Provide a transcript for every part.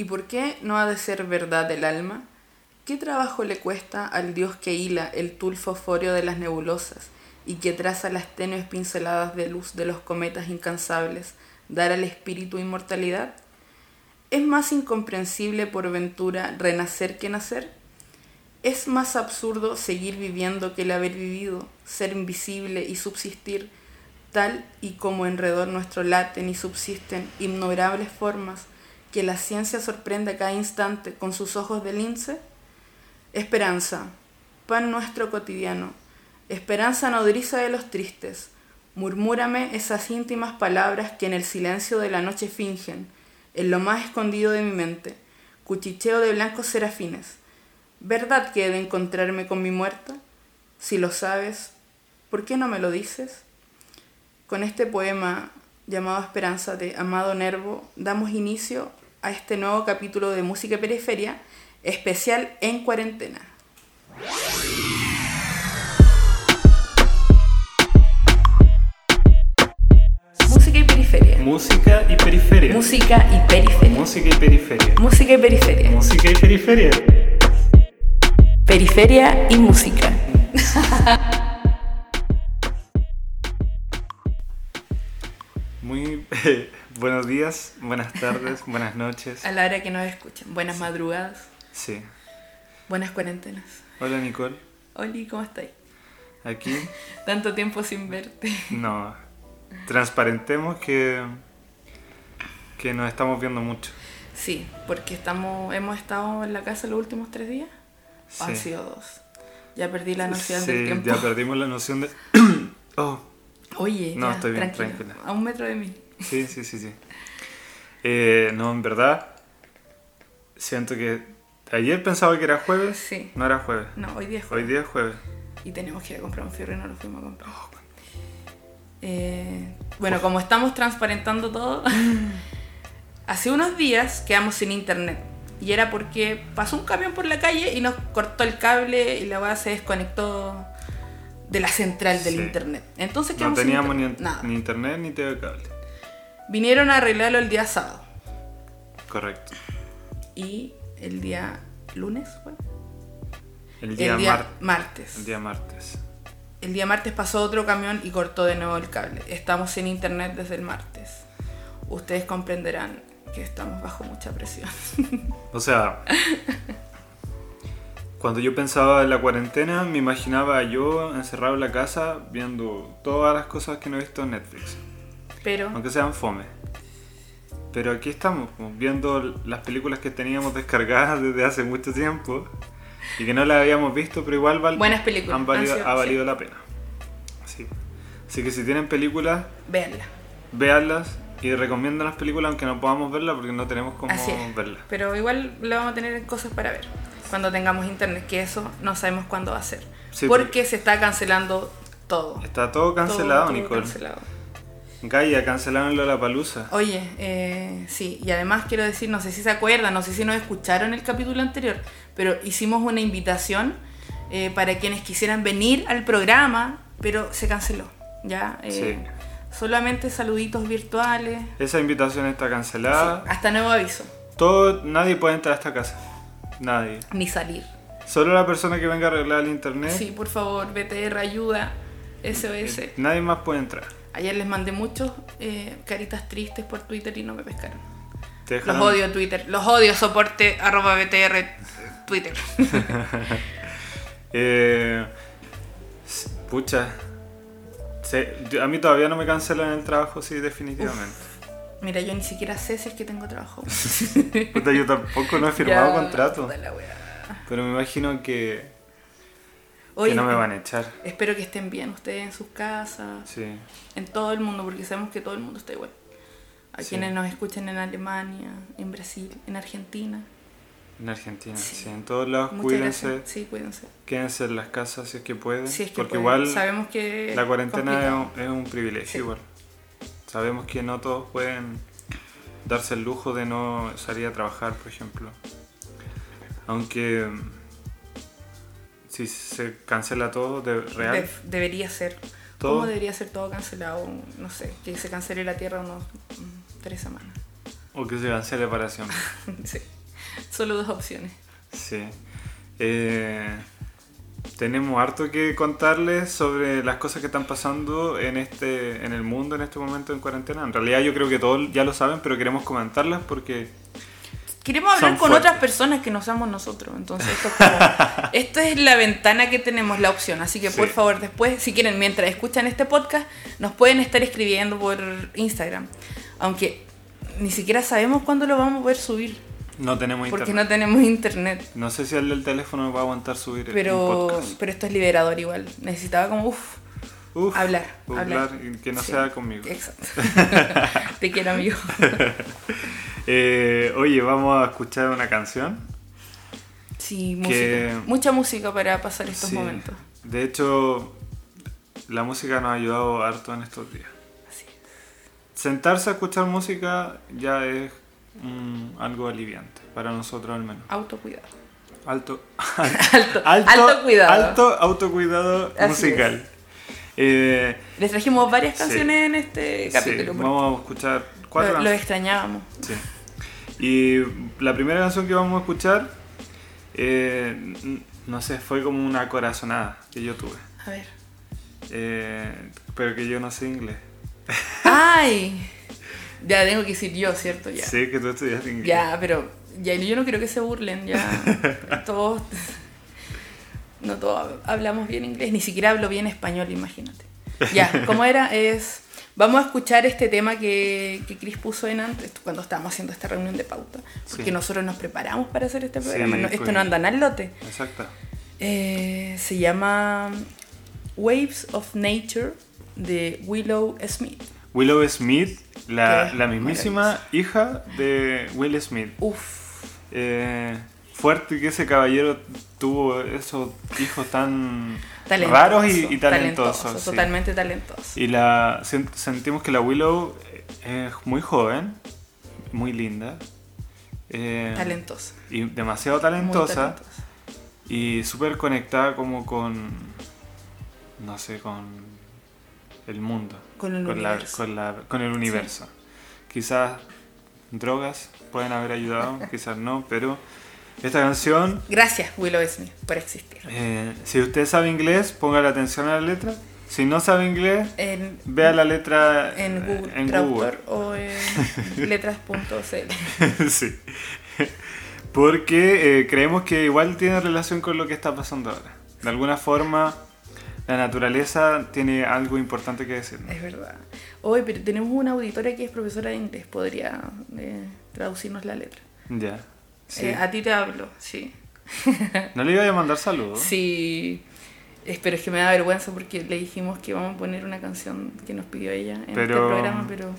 ¿Y por qué no ha de ser verdad el alma? ¿Qué trabajo le cuesta al dios que hila el tul fosfóreo de las nebulosas y que traza las tenues pinceladas de luz de los cometas incansables dar al espíritu inmortalidad? ¿Es más incomprensible por ventura renacer que nacer? ¿Es más absurdo seguir viviendo que el haber vivido, ser invisible y subsistir, tal y como enredor nuestro laten y subsisten innumerables formas que la ciencia sorprende a cada instante con sus ojos de lince? Esperanza, pan nuestro cotidiano, esperanza nodriza de los tristes, murmúrame esas íntimas palabras que en el silencio de la noche fingen, en lo más escondido de mi mente, cuchicheo de blancos serafines. ¿Verdad que he de encontrarme con mi muerta? Si lo sabes, ¿por qué no me lo dices? Con este poema llamado Esperanza de Amado Nervo, damos inicio a este nuevo capítulo de Música y Periferia, especial en cuarentena. Música y periferia. Música y periferia. Música y periferia. Música y periferia. Música y periferia. Música y periferia. Periferia y música. Muy buenos días, buenas tardes, buenas noches. A la hora que nos escuchan. Buenas madrugadas. Sí. Buenas cuarentenas. Hola Nicole. Oli, ¿cómo estáis? Aquí Tanto tiempo sin verte. no. Transparentemos que que nos estamos viendo mucho. Sí, porque estamos, hemos estado en la casa los últimos tres días. ¿O Han Sí. sido dos. Ya perdí la noción Sí, del tiempo. ya perdimos la noción de Oh, Oye, No, ya, estoy bien, tranquilo, tranquila. A un metro de mí. Sí, sí, sí, sí. Eh, no, en verdad siento que ayer pensaba que era jueves, Sí. no era jueves. No, hoy día es Hoy jueves. día es jueves. Y tenemos que ir a comprar un fierro y no lo fuimos a comprar. Eh, bueno, como estamos transparentando todo, hace unos días quedamos sin internet. Y era porque pasó un camión por la calle y nos cortó el cable y la weá se desconectó de la central del Sí. internet. Entonces No quedamos sin teníamos ni, internet. Nada. ni internet ni TV cable. Vinieron a arreglarlo el día sábado. Correcto. Y el día lunes, fue? El día, el día mar- martes. el día martes. El día martes pasó otro camión y cortó de nuevo el cable. Estamos sin internet desde el martes. Ustedes comprenderán que estamos bajo mucha presión. O sea, cuando yo pensaba en la cuarentena, me imaginaba yo encerrado en la casa viendo todas las cosas que no he visto en Netflix, Pero aunque sean fome. Pero aquí estamos, viendo las películas que teníamos descargadas desde hace mucho tiempo y que no las habíamos visto, pero igual val- Buenas películas, han valido- sido- ha valido sí. la pena. Sí. Así que si tienen películas, véanla. véanlas y recomiendan las películas aunque no podamos verlas porque no tenemos cómo Así es. verlas. Pero igual le vamos a tener cosas para ver cuando tengamos internet, que eso no sabemos cuándo va a ser. Sí, porque se está cancelando todo. Está todo cancelado, Todo, todo Nicole. cancelado. Gaia, cancelaron la palusa. Oye, eh, sí, y además quiero decir, no sé si se acuerdan, no sé si nos escucharon el capítulo anterior, pero hicimos una invitación eh, para quienes quisieran venir al programa, pero se canceló, ¿ya? Eh, Solamente saluditos virtuales, Esa invitación está cancelada. hasta nuevo aviso, Todo, nadie puede entrar a esta casa. Nadie. ni salir. Solo la persona que venga a arreglar el internet. Sí, por favor, BTR, ayuda, SOS. Nadie más puede entrar. Ayer les mandé muchos eh, caritas tristes por Twitter y no me pescaron. Te Los odio Twitter, los odio soporte arroba BTR Twitter. Eh, pucha. Se- a mí todavía no me cancelan el trabajo, sí, definitivamente. Mira, yo ni siquiera sé si es que tengo trabajo. Puta, yo tampoco no he firmado Ya, contrato. Pero me imagino que, Oye, que no me van a echar. espero que estén bien ustedes en sus casas, Sí. en todo el mundo, porque sabemos que todo el mundo está igual. A Sí. quienes nos escuchan en Alemania, en Brasil, en Argentina. En Argentina, Sí. sí. En todos lados, Muchas cuídense. gracias. Sí, cuídense. Quédense en las casas si es que pueden. Si es que porque pueden. igual sabemos que la cuarentena es un, es un privilegio igual. Sabemos que no todos pueden darse el lujo de no salir a trabajar, por ejemplo. Aunque si se cancela todo de real, De- debería ser. Todo. ¿Cómo debería ser todo cancelado? No sé, que se cancele la Tierra unos mm, tres semanas. O que se cancele para siempre. sí. Solo dos opciones. Sí. Eh, tenemos harto que contarles sobre las cosas que están pasando en este en el mundo en este momento en cuarentena. En realidad yo creo que todos ya lo saben, pero queremos comentarlas porque Queremos hablar con fuertes. otras personas que no seamos nosotros. Entonces, esto es, como- esto es la ventana que tenemos, la opción. Así que, por favor, después, si quieren, mientras escuchan este podcast, nos pueden estar escribiendo por Instagram. Aunque ni siquiera sabemos cuándo lo vamos a poder subir. no tenemos Porque internet. no tenemos internet. No sé si el del teléfono va a aguantar subir el podcast. pero esto es liberador igual. Necesitaba como, uff, Uf, hablar, hablar, hablar. y que no Sí. sea conmigo. Exacto. Te quiero, amigo. Eh, oye, vamos a escuchar una canción. Sí, Que- música. Mucha música para pasar estos Sí. momentos. De hecho, la música nos ha ayudado harto en estos días. Así es. Sentarse a escuchar música ya es mm, algo aliviante, para nosotros al menos. Autocuidado. Alto, Alto, alto cuidado. Alto autocuidado Así musical. Eh, Les trajimos varias Sí. canciones en este sí, capítulo. porque vamos a escuchar cuatro lo, extrañábamos. Sí. Y la primera canción que vamos a escuchar, eh, no sé, fue como una corazonada que yo tuve. A ver. Eh, pero que yo no sé inglés. ¡Ay! Ya tengo que decir yo, ¿cierto? Ya. Sé que tú estudiaste inglés. Ya, pero ya, yo no quiero que se burlen, ya. todos. No todos hablamos bien inglés, ni siquiera hablo bien español, imagínate. Ya, como era, es. Vamos a escuchar este tema que, que Chris puso en antes, cuando estábamos haciendo esta reunión de pauta. Porque Sí. nosotros nos preparamos para hacer este programa. Sí, no- esto pues. no anda al lote. Exacto. Eh, se llama Waves of Nature de Willow Smith. Willow Smith, la, la mismísima hija de Will Smith. Uf, Eh, fuerte que ese caballero tuvo esos hijos tan talentoso, raros y, y talentosos. talentoso, sí. Totalmente talentoso. Y la sen- sentimos que la Willow es muy joven, muy linda. eh, talentoso. y demasiado talentosa y súper conectada como con no sé con el mundo Con el universo. con, la- con el universo quizás drogas pueden haber ayudado quizás no pero esta canción Gracias, Willow Smith, por existir. eh, si usted sabe inglés ponga la atención a la letra si no sabe inglés En, vea la letra en eh, Google en o en letras.cl. sí. Porque eh, creemos que igual tiene relación con lo que está pasando ahora. De alguna forma, la naturaleza tiene algo importante que decir. Es verdad. Hoy, pero tenemos una auditora que es profesora de inglés, podría eh, traducirnos la letra. Ya. Sí. Eh, a ti te hablo, sí. ¿No le iba a mandar saludos? Sí. Pero es que me da vergüenza porque le dijimos que vamos a poner una canción que nos pidió ella en este programa, pero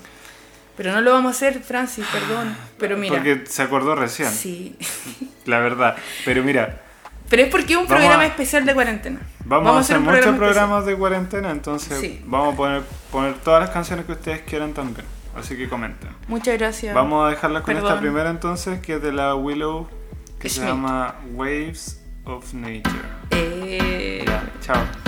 pero no lo vamos a hacer, Francis, perdón. Pero mira, Porque se acordó recién, sí. la verdad. Pero mira, Pero es porque es un programa a- especial de cuarentena. vamos, a hacer muchos programa programas de cuarentena, entonces Sí. vamos a poner, poner todas las canciones que ustedes quieran también. Así que comenten. Muchas gracias. Vamos a dejarlas con esta primera entonces, que es de la Willow, que se llama Waves of Nature. Eh, Ya, chao.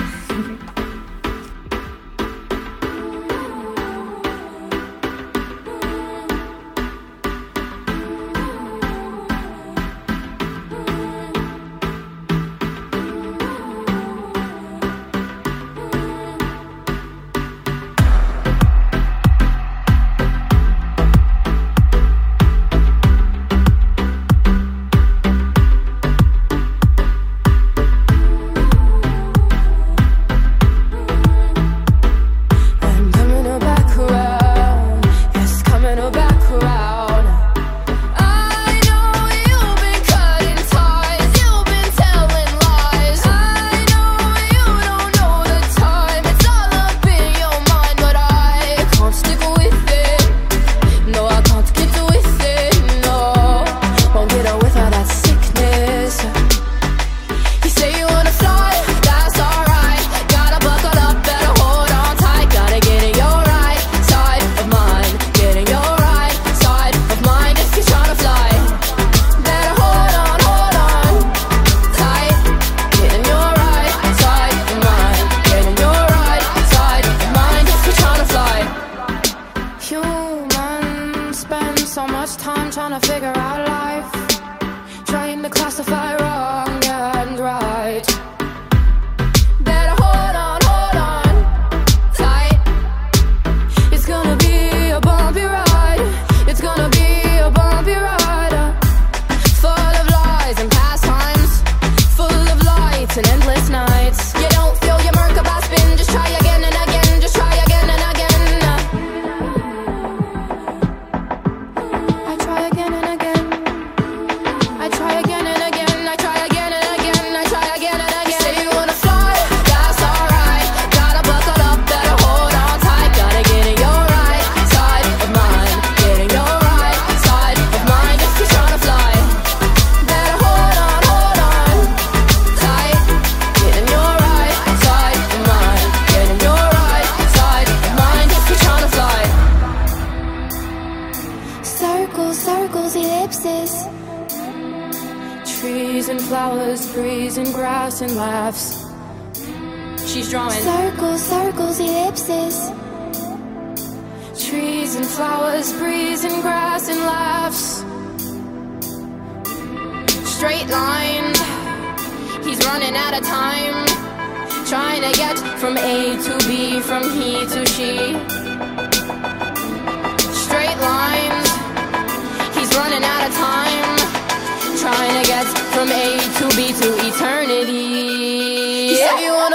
Out of time. Trying to get from A to B, from he to she. Straight lines. He's running out of time. Trying to get from A to B to eternity. You say you wanna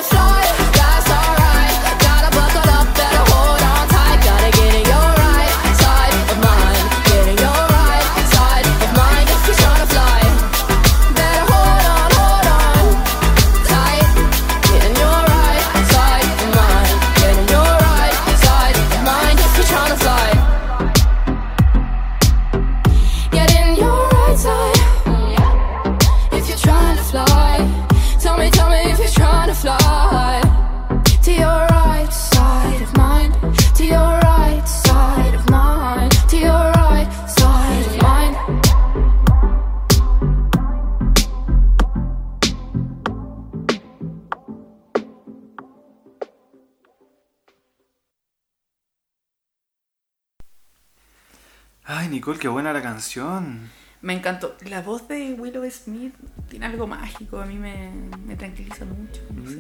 Ay, Nicole, qué buena la canción. Me encantó. La voz de Willow Smith tiene algo mágico. A mí me, me tranquiliza mucho. no sé.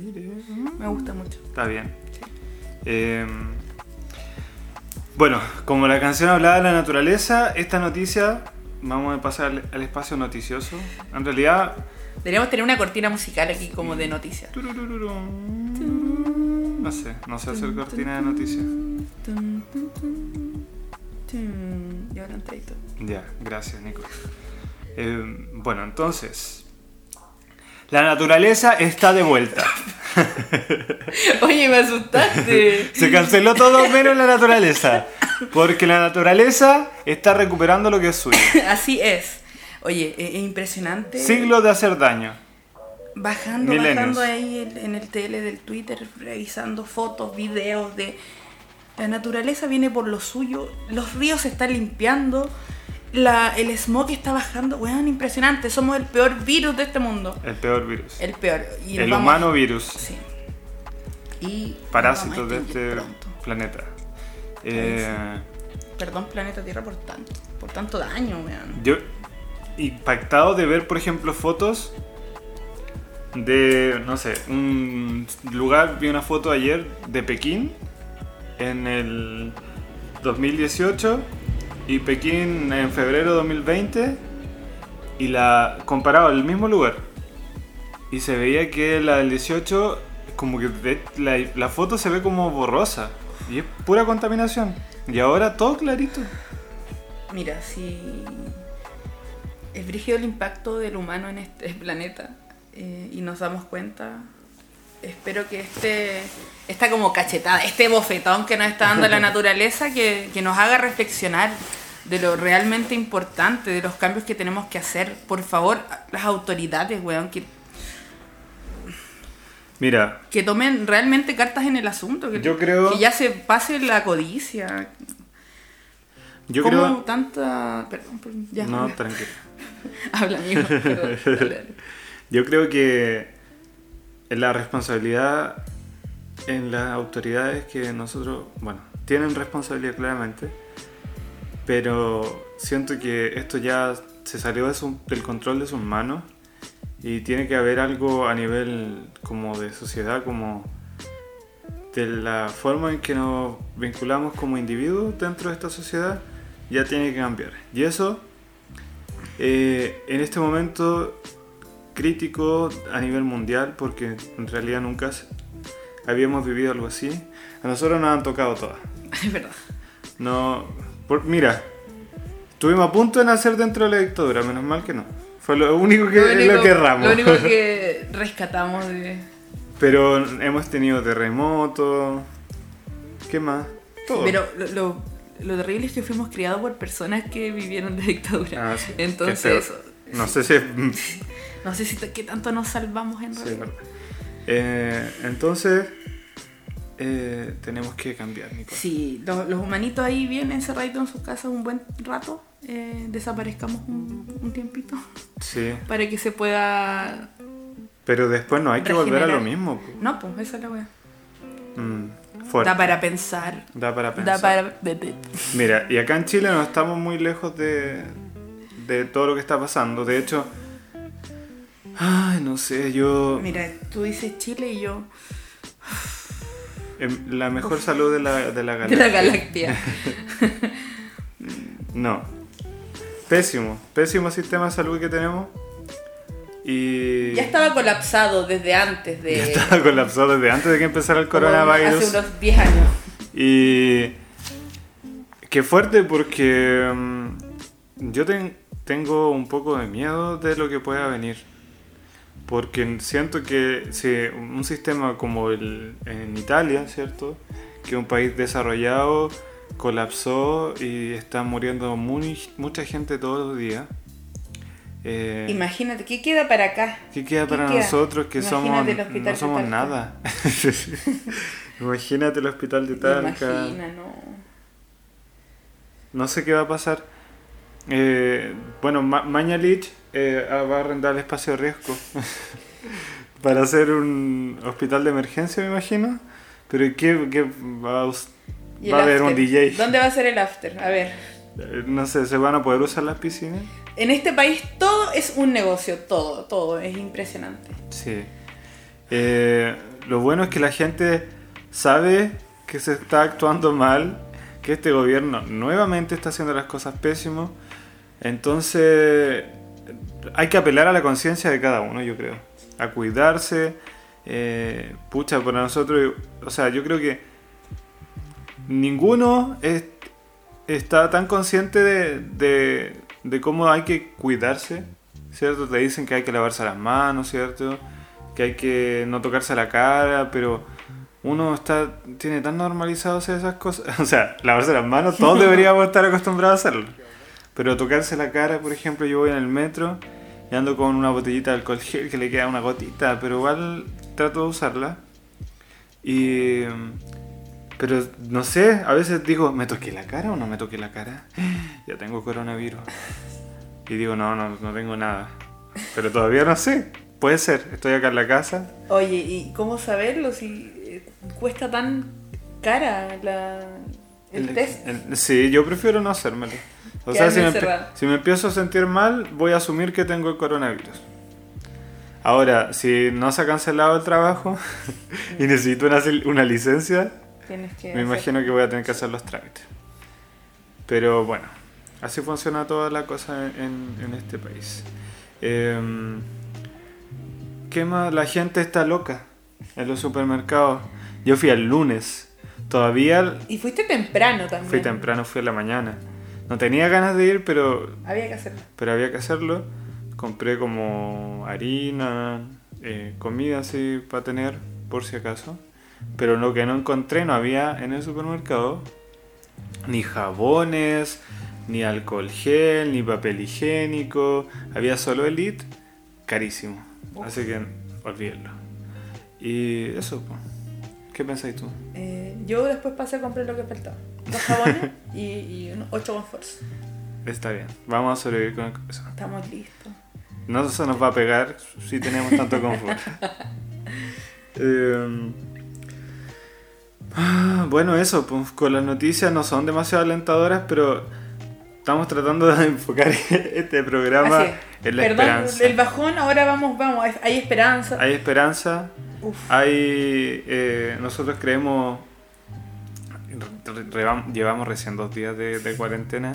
Me gusta mucho. Está bien. Eh, bueno, como la canción hablaba de la naturaleza, esta noticia, vamos a pasar al, espacio noticioso. En realidad, Deberíamos tener una cortina musical aquí como de noticias. no sé, no sé hacer cortina de noticias. Tum, tum, tum, tum. Y ahora un treito. Ya, gracias, Nico. Eh, bueno, entonces, la naturaleza está de vuelta. Oye, me asustaste. Se canceló todo menos la naturaleza. Porque la naturaleza está recuperando lo que es suyo. Así es. Oye, e- es impresionante. Siglos de hacer daño. Bajando, Milenios. bajando ahí en- en el tele del Twitter, revisando fotos, videos de... La naturaleza viene por lo suyo, los ríos se están limpiando, la, el smog está bajando. Weón, impresionante, somos el peor virus de este mundo. El peor virus. El peor. Y El vamos- humano virus. Sí. Y... Parásitos de este pronto. planeta. Eh, Perdón, planeta Tierra, por tanto. Por tanto daño, weón. yo impactado de ver, por ejemplo, fotos de, no sé, un lugar, vi una foto ayer de Pekín en el 2018 y Pekín en febrero de 2020 y la comparado al mismo lugar. Y se veía que la del 18 como que la, la foto se ve como borrosa y es pura contaminación. Y ahora todo clarito. Mira, si es brígido el impacto del humano en este planeta eh, y nos damos cuenta, espero que este, esta como cachetada, este bofetón que nos está dando la naturaleza, que, que nos haga reflexionar de lo realmente importante, de los cambios que tenemos que hacer. Por favor, las autoridades, weón, que, mira que tomen realmente cartas en el asunto, que, Yo creo- que ya se pase la codicia. yo ¿Cómo creo tanta... Perdón, ya. no tranquilo Habla, amigo. perdón. Yo creo que la responsabilidad en las autoridades que nosotros, bueno, tienen responsabilidad claramente, pero siento que esto ya se salió de su- del control de sus manos y tiene que haber algo a nivel como de sociedad, como de la forma en que nos vinculamos como individuos dentro de esta sociedad, ya tiene que cambiar. Y eso, eh, en este momento crítico a nivel mundial, porque en realidad nunca habíamos vivido algo así, a nosotros nos han tocado todas. Es verdad. No, por- mira, estuvimos a punto de nacer dentro de la dictadura, menos mal que no. Fue lo único que, único- lo que erramos. Lo único que rescatamos de... Pero hemos tenido terremotos. ¿Qué más? Todo. Pero lo, lo, lo terrible es que fuimos criados por personas que vivieron de dictadura. Ah, sí. Entonces, No sé si. no sé si qué tanto nos salvamos en Sí, realidad. verdad. Eh, entonces, eh, tenemos que cambiar. Sí, los, los humanitos ahí bien encerraditos en sus casas un buen rato, eh, desaparezcamos un, un tiempito Sí. para que se pueda... Pero después no hay que volver a lo mismo. No, pues esa es la wea. Mm, fuerte. Da para pensar. Da para pensar. Da para... Mira, y acá en Chile no estamos muy lejos de, de todo lo que está pasando. De hecho, ay, no sé, yo... Mira, tú dices Chile y yo... em, La mejor salud de la, de la De la galaxia. galaxia. No. Pésimo, pésimo sistema de salud que tenemos. Y... Ya estaba colapsado desde antes de... Ya estaba colapsado desde antes de que empezara el coronavirus. Hace unos 10 años. Y qué fuerte porque mm, yo ten- tengo un poco de miedo de lo que pueda venir. Porque siento que si un sistema como el en Italia, ¿cierto? Que un país desarrollado colapsó y está muriendo muy- mucha gente todos los días. Eh, Imagínate, ¿qué queda para acá? ¿Qué queda ¿Qué para queda? nosotros que somos Imagínate no somos nada? Imagínate el hospital de Talca. Imagina, no. No sé qué va a pasar. Eh, bueno, Ma- Mañalich eh, va a arrendar el espacio de riesgo para hacer un hospital de emergencia, me imagino. Pero ¿qué, qué va a, us- ¿Y va a haber un? DJ? ¿Dónde va a ser el after? A ver. Eh, No sé, ¿se van a poder usar las piscinas? En este país todo es un negocio, todo, todo, es impresionante. Sí. Eh, lo bueno es que la gente sabe que se está actuando mal, que este gobierno nuevamente está haciendo las cosas pésimo. Entonces hay que apelar a la conciencia de cada uno, yo creo. A cuidarse. eh, pucha, para nosotros, o sea, yo creo que ninguno es- está tan consciente de, de- de cómo hay que cuidarse, ¿cierto? Te dicen que hay que lavarse las manos, ¿cierto? Que hay que no tocarse la cara, pero uno está tiene tan normalizado hacer esas cosas. O sea, lavarse las manos, todos deberíamos estar acostumbrados a hacerlo. Pero tocarse la cara, por ejemplo, yo voy en el metro y ando con una botellita de alcohol gel que le queda una gotita, pero igual trato de usarla. Y... Pero no sé, a veces digo, ¿me toqué la cara o no me toqué la cara? Ya tengo coronavirus. Y digo, no, no, no tengo nada. Pero todavía no sé. Puede ser, estoy acá en la casa. Oye, ¿y cómo saberlo si eh, cuesta tan cara la, el, test? el- sí, yo prefiero no hacérmelo. O sea, si me, si me empiezo a sentir mal, voy a asumir que tengo el coronavirus. Ahora, si no se ha cancelado el trabajo y necesito una, una licencia, que me imagino que voy a tener que hacer los trámites. Pero bueno, así funciona toda la cosa en, en este país. Em, ¿Qué más? La gente está loca en los supermercados. Yo fui el lunes. Todavía Y fuiste temprano también. fui temprano, fui a la mañana. No tenía ganas de ir, pero, Había que hacerlo. pero había que hacerlo. Compré como harina, eh, comida así para tener, por si acaso. Pero lo que no encontré, no había en el supermercado ni jabones, ni alcohol gel, ni papel higiénico. Había solo Elite, carísimo. Así que olvídenlo. Y eso. ¿qué pensáis tú? Eh, yo después pasé a comprar lo que faltaba. Dos jabones y, y ocho conforts. Está bien, vamos a sobrevivir con eso. Estamos listos. No se nos va a pegar si tenemos tanto confort. Eh, ah, bueno, eso, pues, con las noticias no son demasiado alentadoras, pero estamos tratando de enfocar este programa es. en la Perdón, esperanza. el bajón, ahora vamos, vamos, hay esperanza. Hay esperanza, Uf. hay... eh, nosotros creemos... llevamos recién dos días de, de cuarentena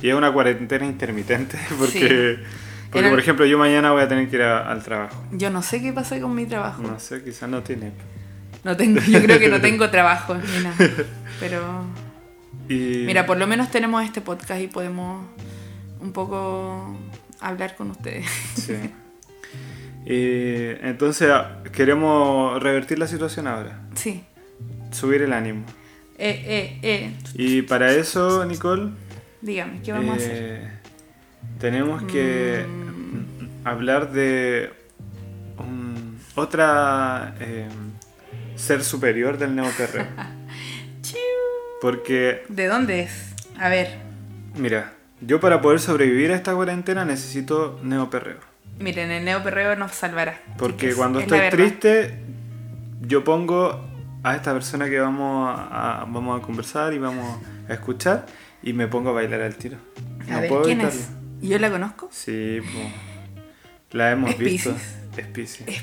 y es una cuarentena intermitente porque, porque por ejemplo, yo mañana voy a tener que ir a- al trabajo. Yo no sé qué pasa con mi trabajo. No sé, quizás no tiene. No tengo, yo creo que no tengo trabajo ni nada. Pero Y, mira, por lo menos tenemos este podcast y podemos un poco hablar con ustedes. Sí. Y entonces ah, queremos revertir la situación ahora, Sí. subir el ánimo. Eh, eh, eh. Y para eso, Nicole, Dígame, ¿qué vamos a hacer? eh, tenemos que Mm. hablar de otra eh, ser superior del neoperreo. Chiu. Porque, ¿De dónde es? A ver, mira, yo para poder sobrevivir a esta cuarentena necesito neoperreo. miren, el neoperreo nos salvará. Porque Es- cuando es estoy triste, yo pongo a esta persona que vamos a, vamos a conversar y vamos a escuchar y me pongo a bailar al tiro. A No ver, puedo ¿quién evitarlo. es? ¿Yo la conozco? Sí, po. la hemos ¿Es visto. Es Piscis. Es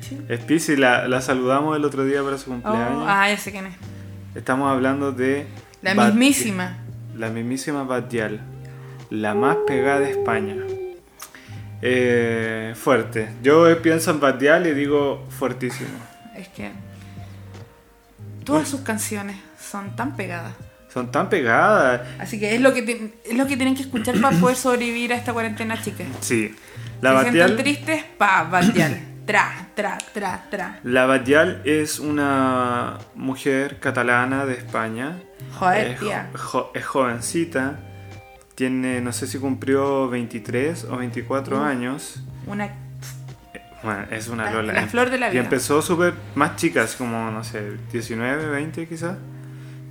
chiu. Es la, la saludamos el otro día para su cumpleaños. Oh, ah, ya sé quién es. Estamos hablando de... La Bat- mismísima. La mismísima Batial. La más pegada de España. Eh, fuerte. Yo pienso en Batial y digo fuertísimo. Es que todas sus canciones son tan pegadas. Son tan pegadas. Así que es lo que, es lo que tienen que escuchar para poder sobrevivir a esta cuarentena, chicas. Sí. La Se sienten Batial, tristes, pa, Batial. Tra, tra, tra, tra. la Batial es una mujer catalana de España. Joder, es, tía. jo- es jovencita. Tiene, no sé si cumplió 23 o 24 Uh. años. Una Bueno, es una La- lola. la flor de la Y vida. empezó súper más chicas, como, no sé, 19, 20 quizás.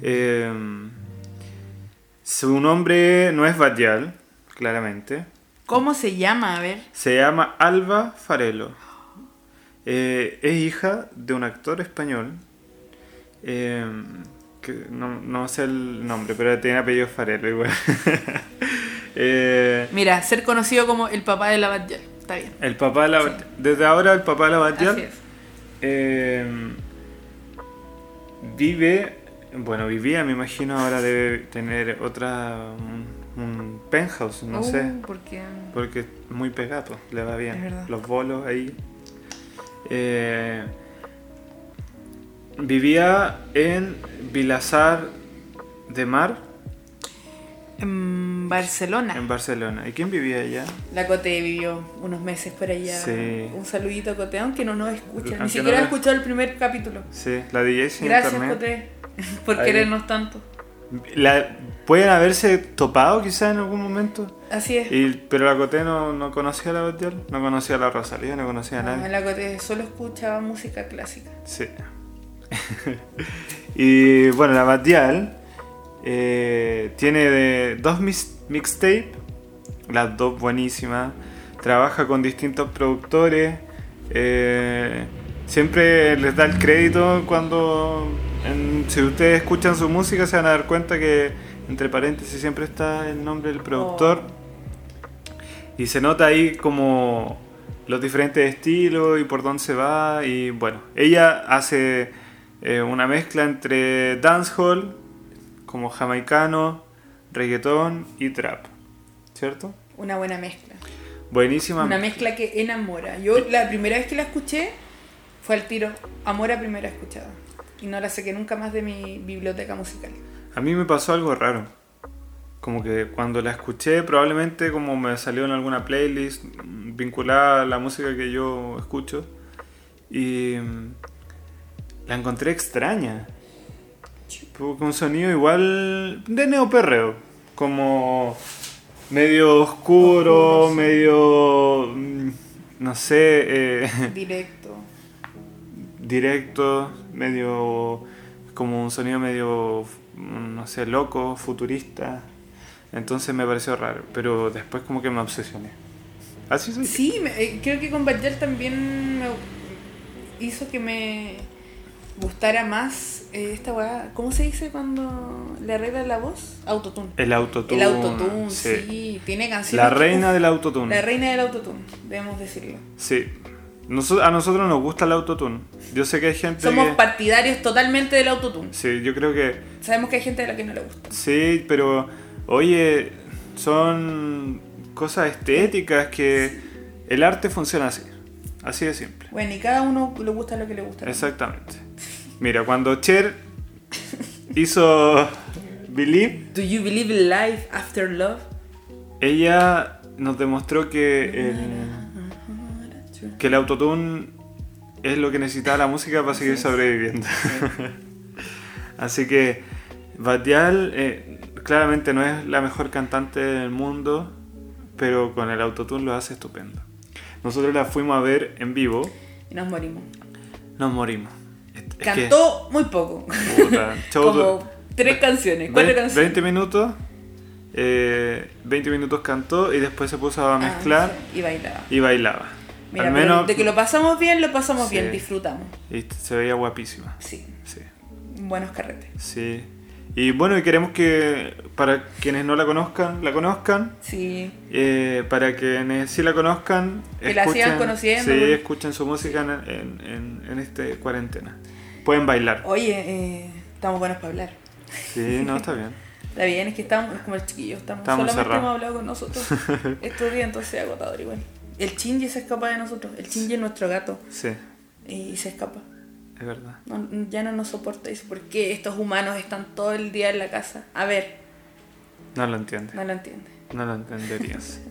Eh, su nombre no es Batial, claramente. ¿Cómo se llama? A ver. Se llama Alba Farelo. Eh, es hija de un actor español. eh, que no, no sé el nombre, pero tiene apellido Farelo igual. Eh, Mira, ser conocido como el papá de la Batial. Está bien. el papá de la Bat- Desde ahora el papá de la Batial eh, vive, bueno, vivía, me imagino, ahora debe tener otra, un, un penthouse, no Uh, sé, Porque porque es muy pegado, le va bien. Los bolos ahí. Eh, vivía en Vilasar de Mar, en Barcelona. en Barcelona. ¿Y quién vivía allá? La Cote vivió unos meses por allá. Sí. Un saludito a Cote, aunque no nos escucha. Ni siquiera no ha escuchado el primer capítulo. Sí, la DJ sin Gracias, internet. Cote, por Ahí. querernos tanto. La- pueden haberse topado quizás en algún momento. Así es. Y, pero la Coté no, no conocía a la Batial, no conocía a la Rosalía, no conocía a No, nadie. la Cote solo escuchaba música clásica. Sí. y bueno, la Batial eh, tiene de dos mis- mixtapes, las dos buenísimas. Trabaja con distintos productores. eh, siempre les da el crédito cuando. en- si ustedes escuchan su música, se van a dar cuenta que entre paréntesis siempre está el nombre del productor. Y se nota ahí como los diferentes estilos y por dónde se va. Y bueno, ella hace eh, una mezcla entre dancehall, como jamaicano, reggaetón y trap. ¿Cierto? Una buena mezcla. Buenísima. Una mezcla que enamora. Yo la primera vez que la escuché fue al tiro. Amor a primera escuchada. Y no la saqué nunca más de mi biblioteca musical. A mí me pasó algo raro. Como que cuando la escuché, probablemente como me salió en alguna playlist vinculada a la música que yo escucho. Y mm, la encontré extraña. Con un sonido igual de neoperreo. Como medio oscuro, Oscuro, sí. medio... mm, No sé... eh, Directo. directo, medio como un sonido medio, no sé, loco, futurista. Entonces me pareció raro, pero después como que me obsesioné. Así soy. Sí, me- eh, creo que con Bajal también me hizo que me, gustara más eh, esta weá. ¿Cómo se dice cuando le arreglan la voz? Autotune. El autotune. El autotune, sí. Tiene canciones. La reina del autotune. La reina del autotune, debemos decirlo. Sí. Noso- a nosotros nos gusta el autotune. Yo sé que hay gente Somos que... partidarios totalmente del autotune. Sí, yo creo que... Sabemos que hay gente a la que no le gusta. Sí, pero... Oye, son cosas estéticas que... El arte funciona así. Así de simple. Bueno, y cada uno le gusta lo que le gusta. Exactamente. Mira, cuando Cher hizo Believe, Do you believe in life after love? ella nos demostró que el, que el autotune es lo que necesitaba la música para seguir sobreviviendo. Así que Batial eh, claramente no es la mejor cantante del mundo, pero con el autotune lo hace estupendo. Nosotros la fuimos a ver en vivo, Y nos morimos. nos morimos. Que- Cantó muy poco. puta, Como tres canciones, cuatro canciones. 20 minutos, eh, 20 minutos cantó y después se puso a Ah, mezclar y bailaba. y bailaba. Mira, Al menos de que lo pasamos bien, lo pasamos Sí. bien, disfrutamos. y se veía guapísima. Sí, Sí, buenos carretes. sí. Y bueno, y queremos que para quienes no la conozcan, la conozcan. Sí, eh, para quienes sí la conozcan, Que la sigan conociendo, Sí, escuchen su música en, en, en, en este cuarentena. Pueden bailar. oye, eh, estamos buenos para hablar. Sí, no, está bien. Está bien, es que estamos es como el chiquillo, estamos, Estamos solamente cerrados. hemos hablado con nosotros estos días, entonces es agotador igual. El Chingy se escapa de nosotros, el Chingy es nuestro gato Sí, y se escapa. Es verdad. No- ya no nos soporta, dice, ¿por qué estos humanos están todo el día en la casa? A ver, No lo entiende. no lo entiende. No lo entenderías.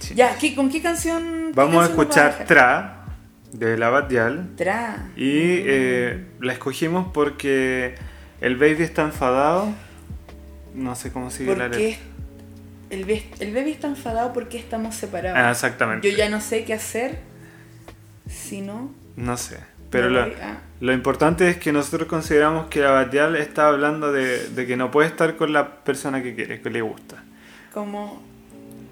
Sí. Ya, ¿qué, ¿con qué canción? qué Vamos a canción nos escuchar? Tra de la Batial. Tra. Y eh, la escogimos porque el baby está enfadado. No sé cómo sigue la ¿Por letra. qué? El, el baby está enfadado porque estamos separados. Ah, exactamente. Yo ya no sé qué hacer si no. No sé. Pero me lo, importante es que nosotros consideramos que la Batial está hablando de, de que no puede estar con la persona que quiere, que le gusta. Como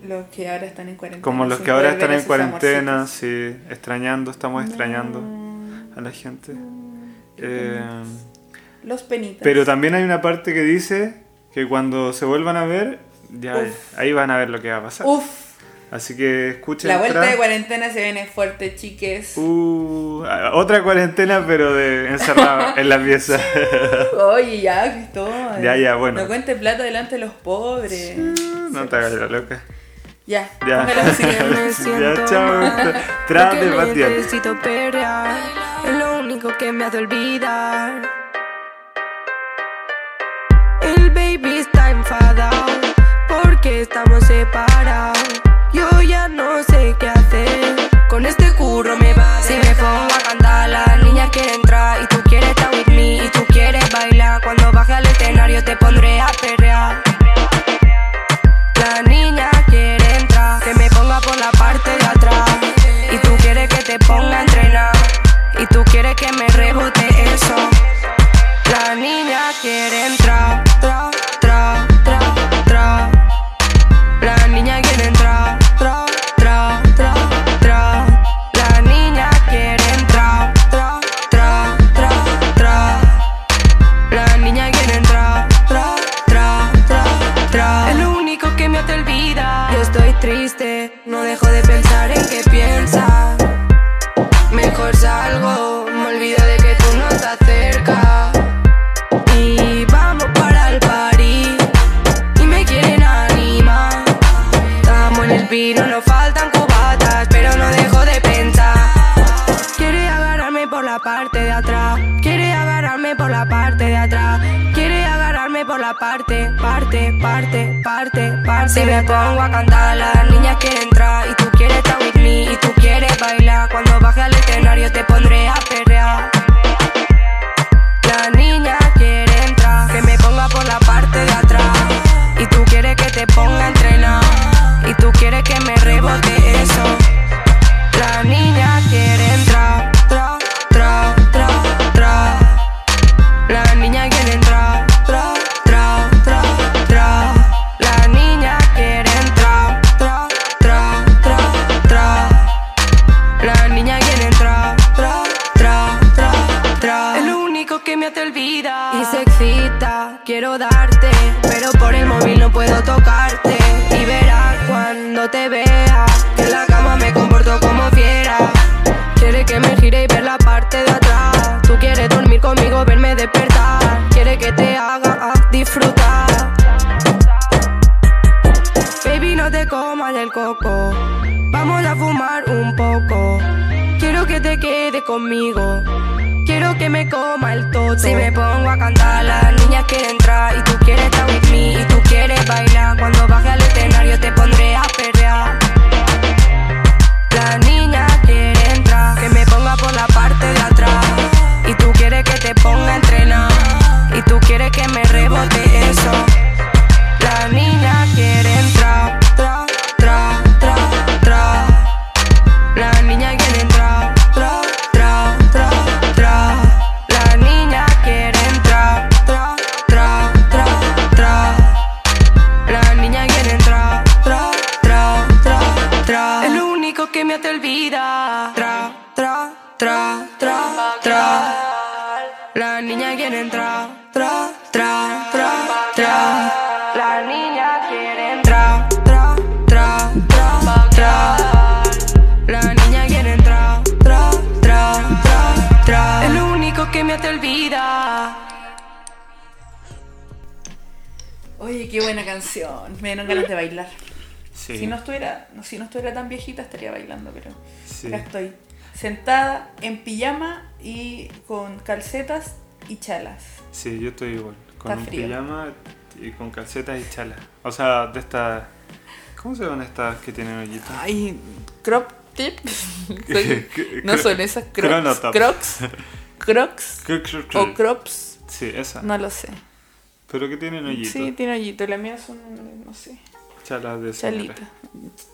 los que ahora están en cuarentena. Como los que ahora están en cuarentena, sí, extrañando, estamos extrañando a la gente. Eh. Los penitas. Pero también hay una parte que dice que cuando se vuelvan a ver, ya Uf. ahí van a ver lo que va a pasar. Uf, Así que escuchen. la vuelta de cuarentena se viene fuerte, chiques. Uh, otra cuarentena, pero de encerrado en la pieza. Oye, ya, Cristóbal. Ya, ya, bueno. No cuente plata delante de los pobres. no te hagas la loca. Ya, Ya. ya, chao. mal, Tra porque de Batial. necesito perrear, es lo único que me hace olvidar. El baby está enfadado porque estamos separados. No sé qué hacer. Con este curro me va. Si me pongo a cantar, las niñas quieren entrar y tú quieres estar with me y tú quieres bailar. Cuando baje al escenario te pondré a perrear. La niña quiere entrar, que me ponga por la parte de atrás. Y tú quieres que te ponga a entrenar. Y tú quieres que me rebote eso. La niña quiere entrar, te comas el coco. Vamos a fumar un poco. Quiero que te quedes conmigo. Quiero que me coma el toto. Si me pongo a cantar, las niñas quieren entrar. Y tú quieres estar with me. Y tú quieres bailar. Cuando baje al escenario, te pondré a perrear. La niña quiere entrar. Que me ponga por la parte de atrás. Y tú quieres que te ponga a entrenar. Y tú quieres que me rebote eso. La niña quiere entrar, buena canción. Me dieron ganas de bailar. Sí. Si no estuviera, si no estuviera tan viejita estaría bailando, pero Sí. acá estoy. Sentada en pijama y con calcetas y chalas. Sí, yo estoy igual. Con Está un frío. pijama y con calcetas y chalas. O sea, de estas. ¿Cómo se llaman estas que tienen hoyitos? Ay, crop tip. No son esas crocs. Crocs. Crocs Cr- cr- cr- o crops. Sí, esa. No lo sé. Pero que tienen hoyitos. Sí, tiene hoyito. Las mías son, no sé, Chalas de señora. chalitas.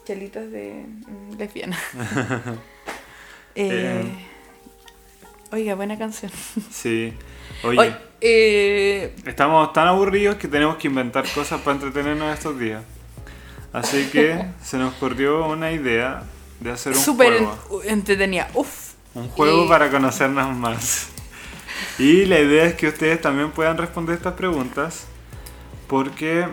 Chalitas de mm, lesbiana. Eh. eh, oiga, buena canción. Sí. Oye, Oye, eh, estamos tan aburridos que tenemos que inventar cosas para entretenernos estos días. Así que se nos ocurrió una idea de hacer un súper juego. en- entretenida. Uf. Un juego Y- para conocernos más. Y la idea es que ustedes también puedan responder estas preguntas porque...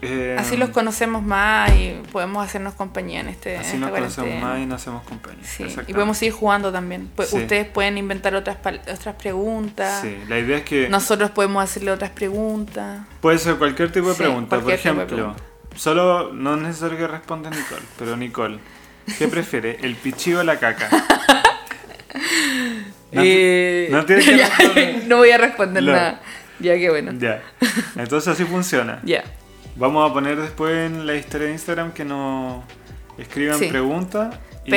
eh, Así los conocemos más y podemos hacernos compañía en este así en nos conocemos más y nos hacemos compañía. Sí, y podemos seguir jugando también. Sí. Ustedes pueden inventar otras, otras preguntas. Sí, la idea es que Nosotros podemos hacerle otras preguntas. puede ser cualquier tipo de pregunta. Por ejemplo, solo no es necesario que responda Nicole, pero Nicole, ¿qué prefiere? ¿El pichí o la caca? No, Eh, no que ya, responder. no voy a responder nada. Ya, qué bueno. Ya. Entonces así funciona. Ya. Vamos a poner después en la historia de Instagram que nos escriban Sí. preguntas. y-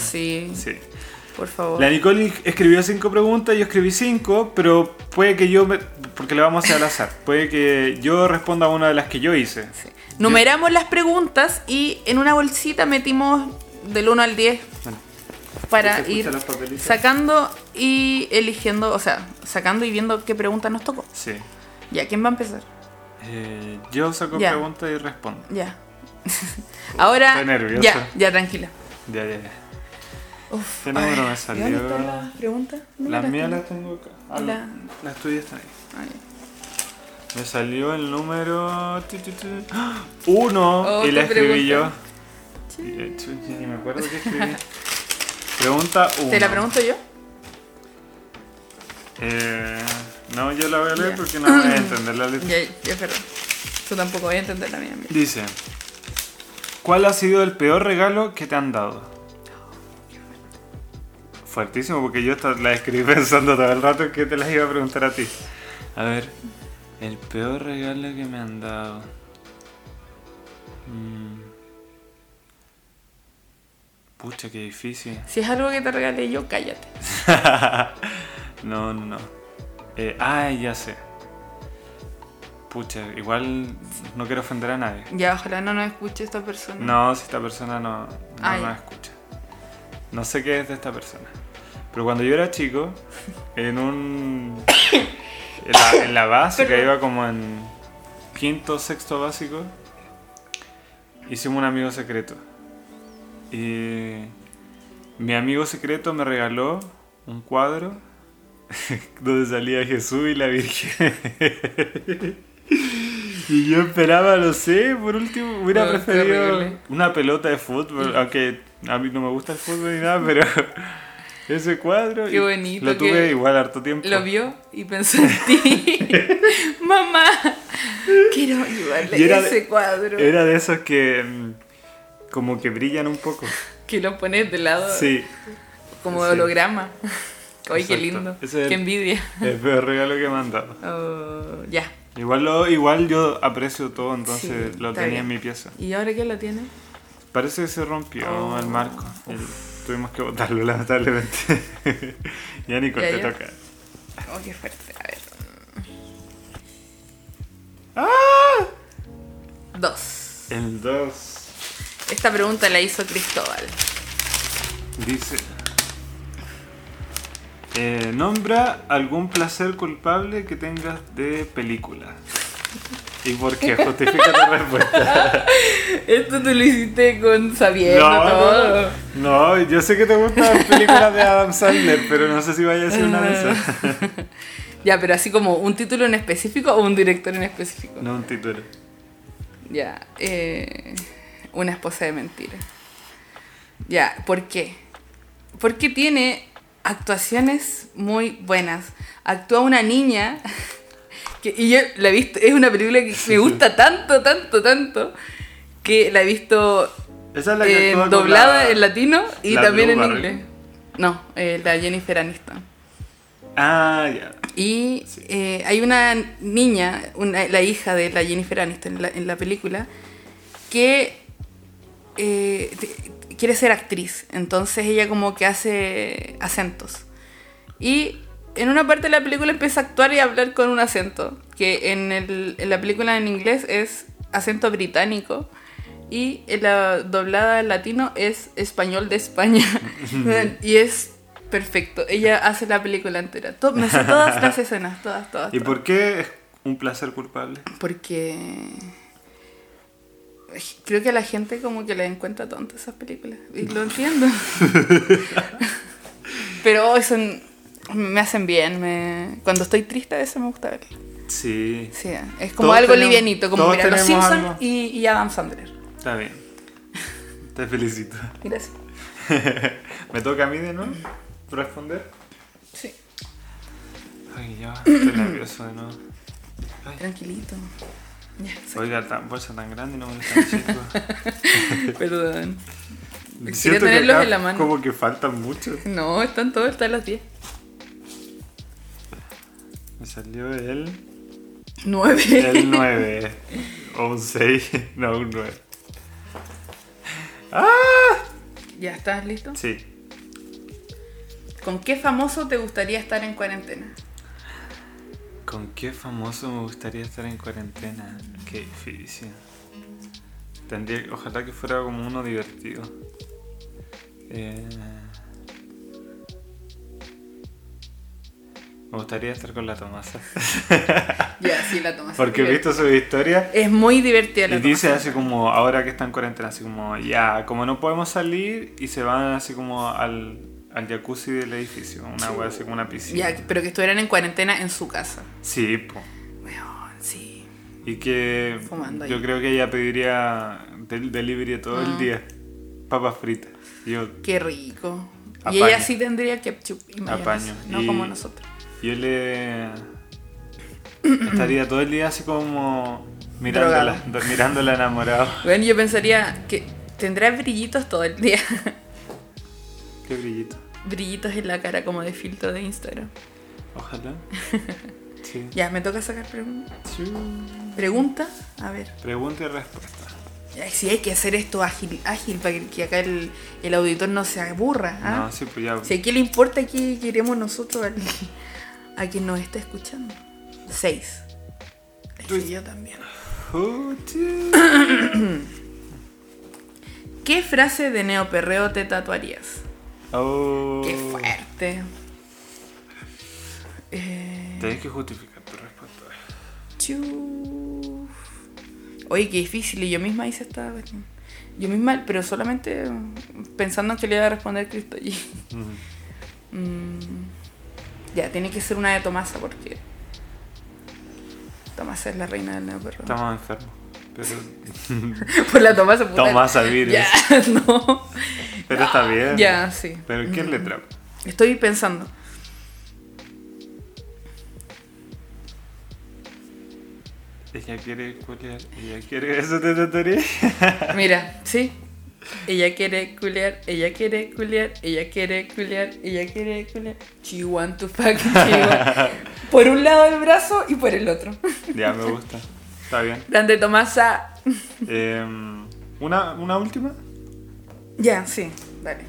sí, Sí. por favor. La Nicole escribió cinco preguntas, yo escribí cinco, pero puede que yo, me- porque le vamos a hacer al azar, puede que yo responda a una de las que yo hice. Sí. Numeramos las preguntas y en una bolsita metimos del 1 al 10 Bueno, para ¿Se escuchan ir sacando y eligiendo, o sea, sacando y viendo qué pregunta nos tocó. Sí. Ya, ¿quién va a empezar? Eh, yo saco Ya. preguntas y respondo. Ya. Ahora. Estoy nervioso. Ya, ya, tranquila. Ya, ya, ya. Uf, ¿Qué número ay, me ¿y salió? ¿Dónde están las preguntas? ¿Dónde Las mías las tengo acá. Ah, La- Las tuyas están ahí. Ay, Me salió el número. ¡Ah! Uno Oh, y la escribí yo. pregunta. Y, eh, me acuerdo qué escribí. Pregunta 1. ¿Te la pregunto yo? Eh, no, yo la voy a leer Ya. porque no voy a entender la letra. Ya, ya, verdad. Tú tampoco voy a entender la mía. mira. Dice: ¿Cuál ha sido el peor regalo que te han dado? Fuertísimo, porque yo la escribí pensando todo el rato que te las iba a preguntar a ti. A ver, el peor regalo que me han dado. Mm. Pucha, qué difícil. Si es algo que te regalé yo, cállate. no, no, no. Eh, ay, ya sé. Pucha, igual no quiero ofender a nadie. Ya, ojalá no nos escuche esta persona. No, si esta persona no, no Ah, nos escucha. No sé qué es de esta persona. Pero cuando yo era chico, en un. En la, en la básica, Perdón. iba como en quinto, sexto básico, hicimos un amigo secreto. Y mi amigo secreto me regaló un cuadro donde salía Jesús y la Virgen. y yo esperaba, no sé, por último, hubiera No, preferido una pelota de fútbol, aunque a mí no me gusta el fútbol ni nada, pero ese cuadro Qué y bonito lo tuve que igual harto tiempo. Lo vio y pensó en ti. Mamá, quiero de- ese cuadro. Era de esos que mm, como que brillan un poco. Que lo pones de lado Sí, como sí. holograma. Ay, qué lindo. Qué envidia. el peor regalo que me han dado. Oh, ya. Igual, lo, igual yo aprecio todo, entonces Sí, lo tenía bien. en mi pieza. ¿Y ahora quién lo tiene? Parece que se rompió Oh. el marco. tuvimos que botarlo, lamentablemente. ya Nico, te toca. Oh, qué fuerte. A ver. ¡Ah! Dos. El 2 Esta pregunta la hizo Cristóbal. dice... eh, nombra algún placer culpable que tengas de película. ¿Y por qué? Justifica tu respuesta. Esto tú lo hiciste con sabiendo No, todo. no, no, yo sé que te gustan las películas de Adam Sandler, pero no sé si vaya a ser una de esas. Ya, pero así como un título en específico o un director en específico. No un título. Ya, eh, una esposa de mentira. Ya, ¿por qué? Porque tiene actuaciones muy buenas. Actúa una niña que, y yo la he visto, es una película que me gusta tanto, tanto, tanto que la he visto Esa es la que eh, actúa con doblada la- en latino y la también en inglés. No, eh, la Jennifer Aniston. Ah, ya. Y eh, hay una niña, una- la hija de la Jennifer Aniston en la, en la película, que eh, quiere ser actriz. Entonces ella como que hace acentos. Y en una parte de la película empieza a actuar y a hablar con un acento, que en, el- en la película en inglés es acento británico. Y en la doblada en latino es español de España. y es perfecto. Ella hace la película entera. Me sé todas las escenas, todas, todas. ¿Y todas. por qué es un placer culpable? Porque creo que a la gente como que le encuentra tonta esas películas. Y lo entiendo. Pero son, me hacen bien. Me... Cuando estoy triste a veces me gusta verlo. Sí, Sí, es como Todos algo tenemos- livianito, como todos mira, Los Simpsons y, y Adam Sandler. está bien. Te felicito. Gracias. ¿Me toca a mí de nuevo responder? Sí, Ay, ya, estoy nervioso de nuevo. Ay, tranquilito. Sí. oiga, tan, bolsa tan grande y no me tan chico. Perdón. Siento que tenerlos acá en la mano. como que faltan muchos. No, están todos, están las 10. Me salió el, 9. el 9. o un 6. No, un 9. ¿Ya estás listo? Sí. ¿Con qué famoso te gustaría estar en cuarentena? ¿Con qué famoso me gustaría estar en cuarentena? Qué difícil. Tendría, ojalá que fuera como uno divertido. Eh, me gustaría estar con la Tomasa. Ya, sí, la tomas. Porque he visto su historia Es muy divertida la y dice Tomasa. así como, ahora que está en cuarentena, así como, ya, como no podemos salir y se van así como al, al jacuzzi del edificio. Una wea así como una piscina. Ya, pero que estuvieran en cuarentena en su casa. Sí, po. Weón, sí. Y que Fumando ahí. yo creo que ella pediría del delivery todo Ah. el día. Papas fritas. Yo, Qué rico. Y Apaño. ella sí tendría ketchup y mayonesa, Apaño. no Y- como nosotros. yo le estaría todo el día así como mirándola, mirándola enamorado. Bueno, yo pensaría que tendrá brillitos todo el día. Qué brillito. Brillitos en la cara como de filtro de Instagram. Ojalá. Sí. Ya, me toca sacar pregunta. Pregunta, a ver. Pregunta y respuesta. Sí, hay que hacer esto ágil, ágil para que, que acá el, el auditor no se aburra. ¿ah? No, sí, pues ya. Si a quién le importa qué queremos nosotros al- a quien nos está escuchando. Seis. Es que yo también. Oh. ¿Qué frase de neoperreo te tatuarías? Oh. Qué fuerte. Eh, Tenés que justificar tu respuesta. chuf. Oye, qué difícil. Y yo misma hice esta. Yo misma, pero solamente pensando en que le iba a responder Cristo allí. Mm. Mm, Ya, tiene que ser una de Tomasa porque. Tomasa es la reina del neo perro. Estamos enfermos. Pero, Por la Tomasa puta. Tomasa virus. Ya, no. pero está bien. Ya, sí. Pero ¿quién le trapa? Estoy pensando. Ella quiere culiar. Ella quiere. ¿Eso te trataría? Mira, sí. Ella quiere culiar, ella quiere culiar, ella quiere culiar, ella quiere culiar. She want to fuck, want- Por un lado el brazo y por el otro. ya, me gusta. Está bien. Grande Tomasa. Em, ¿una, ¿Una última? Ya, sí, dale.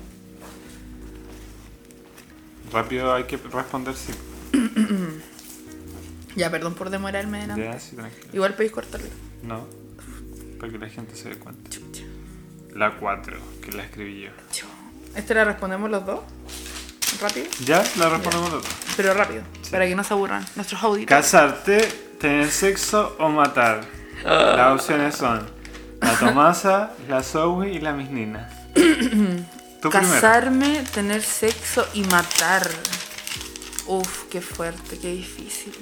Rápido hay que responder sí. Ya, perdón por demorarme delante. Ya, sí, tranquilo. Igual podéis cortarlo. No. Para que la gente se dé cuenta. La 4, que la escribí yo. ¿Este la respondemos los dos? ¿Rápido? Ya, la respondemos los dos. Pero rápido, para que no se aburran nuestros auditores. Casarte, tener sexo o matar. Las opciones son la Tomasa, la Zoe y la Misnina. Tú primero. Casarme, tener sexo y matar. Uf, qué fuerte, qué difícil.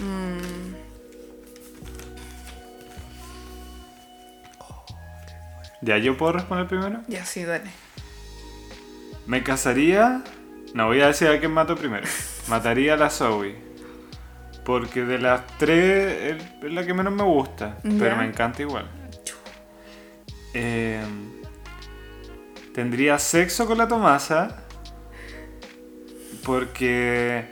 Mm. Ya, ¿yo puedo responder primero? Ya, sí, dale. Me casaría. No voy a decir a quién mato primero. Mataría a la Zoe. Porque de las tres es la que menos me gusta. Pero me encanta igual. Eh, tendría sexo con la Tomasa. Porque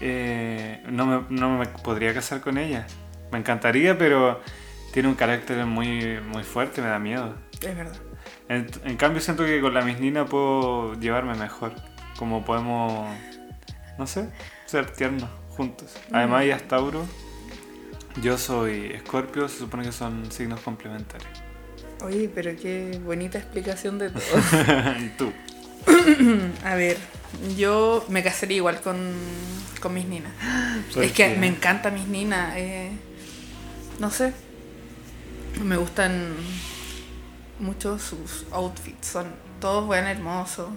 eh, no, me, no me podría casar con ella. Me encantaría, pero tiene un carácter muy, muy fuerte, me da miedo. Es verdad. En, en cambio siento que con la misnina puedo llevarme mejor. Como podemos, no sé, ser tiernos juntos. Además ella es Tauro. Yo soy Escorpio, se supone que son signos complementarios. Oye, pero qué bonita explicación de todo. ¿Y tú? A ver, yo me casaría igual con, con mis ninas. ¿Por Es que me encanta mis ninas. eh, no sé. Me gustan mucho sus outfits. Son todos buenos, hermosos.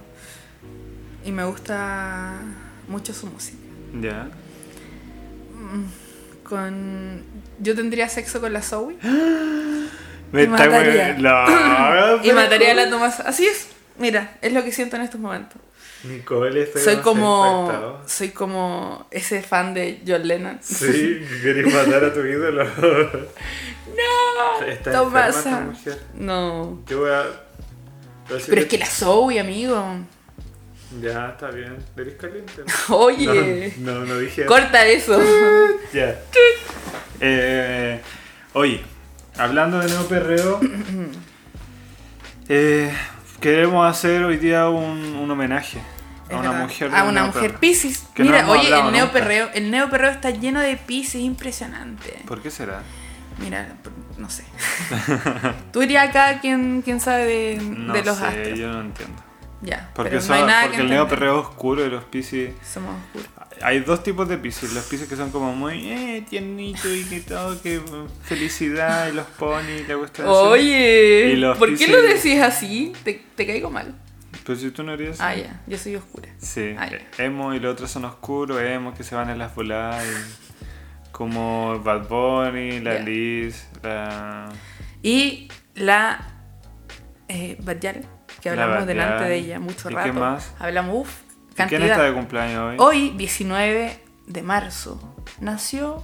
Y me gusta mucho su música. Ya. Con... Yo tendría sexo con la Zoe. Me Y mataría. Y mataría a la Tomás. Así es. Mira, es lo que siento en estos momentos. Nicole, Soy como. impactado. Soy como ese fan de John Lennon. Sí, querés matar a tu ídolo. No, Está Tomasa. enferma esta mujer. No. Yo voy a... Pero es que la Zoe, amigo. Ya, está bien. ¿Eres caliente? Oye. No, no, no dije eso. Corta eso. Ya. Eh, oye, hablando de neoperreo, eh, queremos hacer hoy día un, un homenaje a una mujer. A una mujer no Mira, oye, el neoperreo, el neoperreo está lleno de Pisces, impresionante. ¿Por qué será? Mira, no sé. Tú dirías acá quién, quién sabe de, No de los sé, astros. yo no entiendo. Ya, Porque, pero no hay nada porque que el entender. neoperreo es oscuro y los piscis... Somos oscuros. Hay dos tipos de piscis. Los piscis que son como muy eh, tiernito y que todo, que mm, felicidad y los ponis y la cuestión. Oye, Y los ¿por qué lo decís así? Te, te caigo mal. Pero si tú no harías Ah, ya, yo soy oscura. Sí, Ah, eh, emo y los otros son oscuros, emo que se van en las voladas. y- como Bad Bunny, la. Liz, la. Y la eh, Batyal, que La hablamos delante de ella mucho ¿Y rato. qué más? Hablamos, uff, ¿Y ¿Quién está de cantidad. cumpleaños hoy? Hoy, 19 de marzo, nació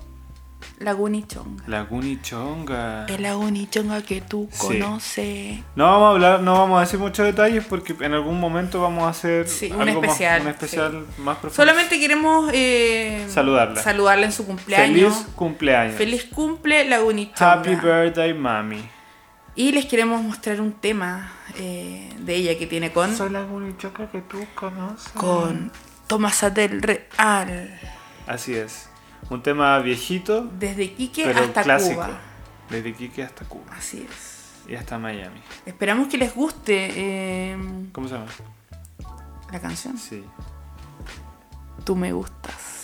la Gunichonga. La Guni Chonga. Es la Gunichonga que tú Sí. conoces. No vamos a hablar, no vamos a decir muchos detalles porque en algún momento vamos a hacer Sí, un algo más- especial, un especial más profundo. Solamente queremos eh, Saludarla. saludarla en su cumpleaños. Feliz cumpleaños. Feliz cumple la Gunichonga. Happy birthday, mami. Y les queremos mostrar un tema eh, de ella que tiene con, Soy la que tú conoces. con Tomás del Real. Así es. Un tema viejito, Desde Iquique pero hasta clásico. Cuba. Desde Iquique hasta Cuba. Así es. Y hasta Miami. Esperamos que les guste eh, ¿Cómo se llama? la canción. Sí. Tú me gustas.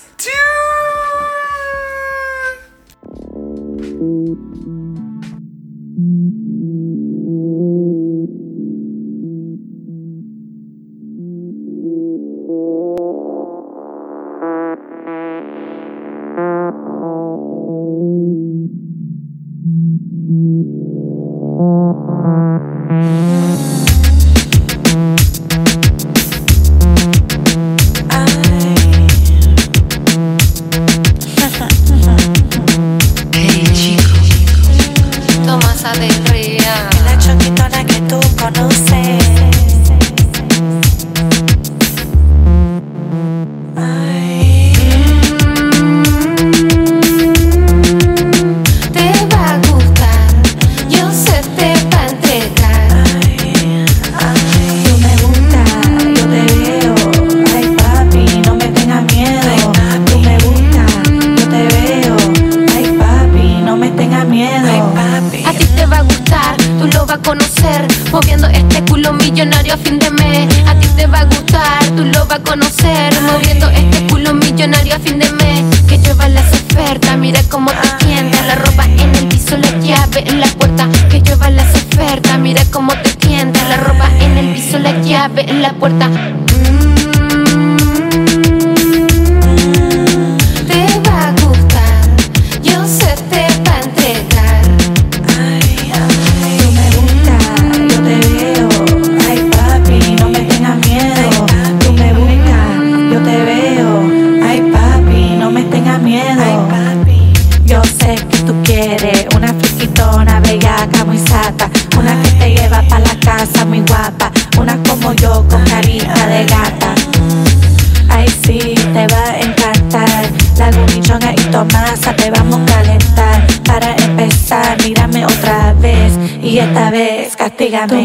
Tú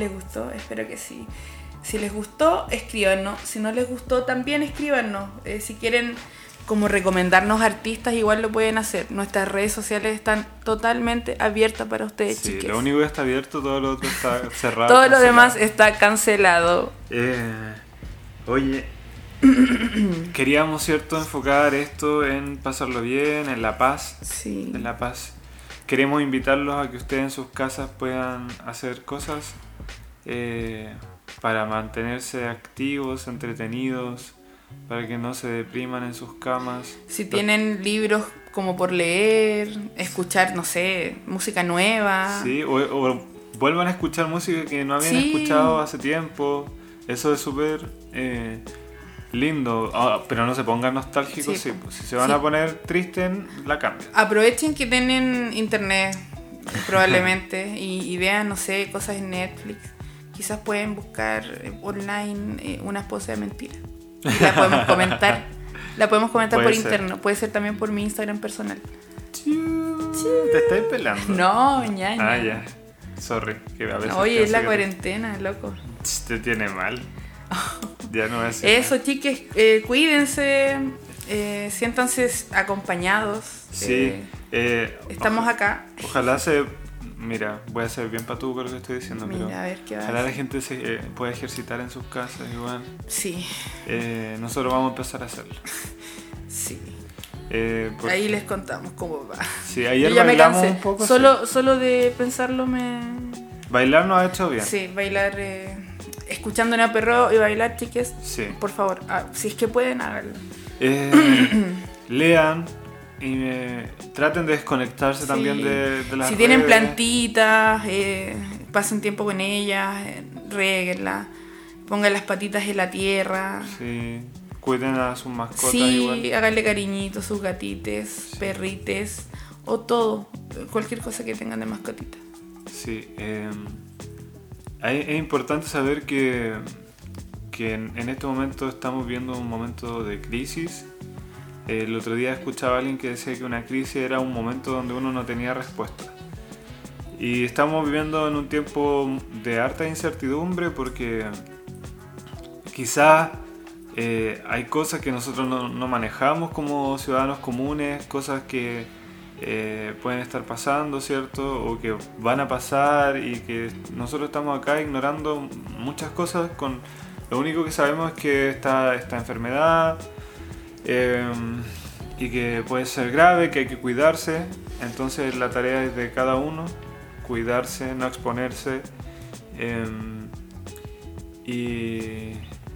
¿les gustó? Espero que sí. Si les gustó, escríbanos. Si no les gustó, también escríbanos. Eh, si quieren como recomendarnos artistas, igual lo pueden hacer. Nuestras redes sociales están totalmente abiertas para ustedes, Sí, chiques. lo único que está abierto, todo lo otro está cerrado. Todo lo cancelado. demás está cancelado. Eh, oye, queríamos, ¿cierto?, enfocar esto en pasarlo bien, en la paz. Sí. En la paz. Queremos invitarlos a que ustedes en sus casas puedan hacer cosas eh, para mantenerse activos, entretenidos, para que no se depriman en sus camas. Si tienen libros como por leer, escuchar, no sé, música nueva. Sí, o, o vuelvan a escuchar música que no habían Sí. escuchado hace tiempo. Eso es súper eh, lindo. Ah, pero no se pongan nostálgicos. Sí. Sí, pues, si se van a poner tristes, la cambian. Aprovechen que tienen internet, probablemente, y, y vean, no sé, cosas en Netflix. Quizás pueden buscar eh, online eh, una esposa de mentira. La podemos comentar. La podemos comentar Puede por ser. interno. Puede ser también por mi Instagram personal. Te estáis pelando. No, ñaña. Ah, ya. Sorry. Que a veces Oye, es la cuarentena, loco. Te, te tiene mal. Ya no es Eso, chiques, eh, cuídense, eh, siéntanse acompañados. Sí. estamos oja- acá. Ojalá se. Mira, voy a ser bien patudo con lo que estoy diciendo, Mira, pero. a ver qué va a Ojalá la gente se eh, pueda ejercitar en sus casas igual. Sí, Eh, nosotros vamos a empezar a hacerlo. sí. Eh, Ahí les contamos cómo va. Sí, Yo ayer ya me cansé. un poco. solo, solo de pensarlo me. Bailar nos ha hecho bien. Sí, bailar. eh, escuchando una perro y bailar, chiques. Sí. Por favor, ah, si es que pueden, háganlo. Eh, lean y eh, traten de desconectarse también Sí. de, de las Si tienen redes. plantitas, eh, pasen tiempo con ellas, eh, réguenlas, pongan las patitas en la tierra. Sí. Cuiden a sus mascotas Sí, igual. háganle cariñitos, sus gatites, perrites, o todo, cualquier cosa que tengan de mascotita. Sí. eh, es importante saber que, que en, en este momento estamos viendo un momento de crisis. El otro día escuchaba a alguien que decía que una crisis era un momento donde uno no tenía respuesta. Y estamos viviendo en un tiempo de harta incertidumbre porque quizás eh, hay cosas que nosotros no, no manejamos como ciudadanos comunes, cosas que eh, pueden estar pasando, ¿cierto? O que van a pasar y que nosotros estamos acá ignorando muchas cosas con lo único que sabemos es que está esta enfermedad eh, y que puede ser grave, que hay que cuidarse. Entonces la tarea es de cada uno, cuidarse, no exponerse eh, y,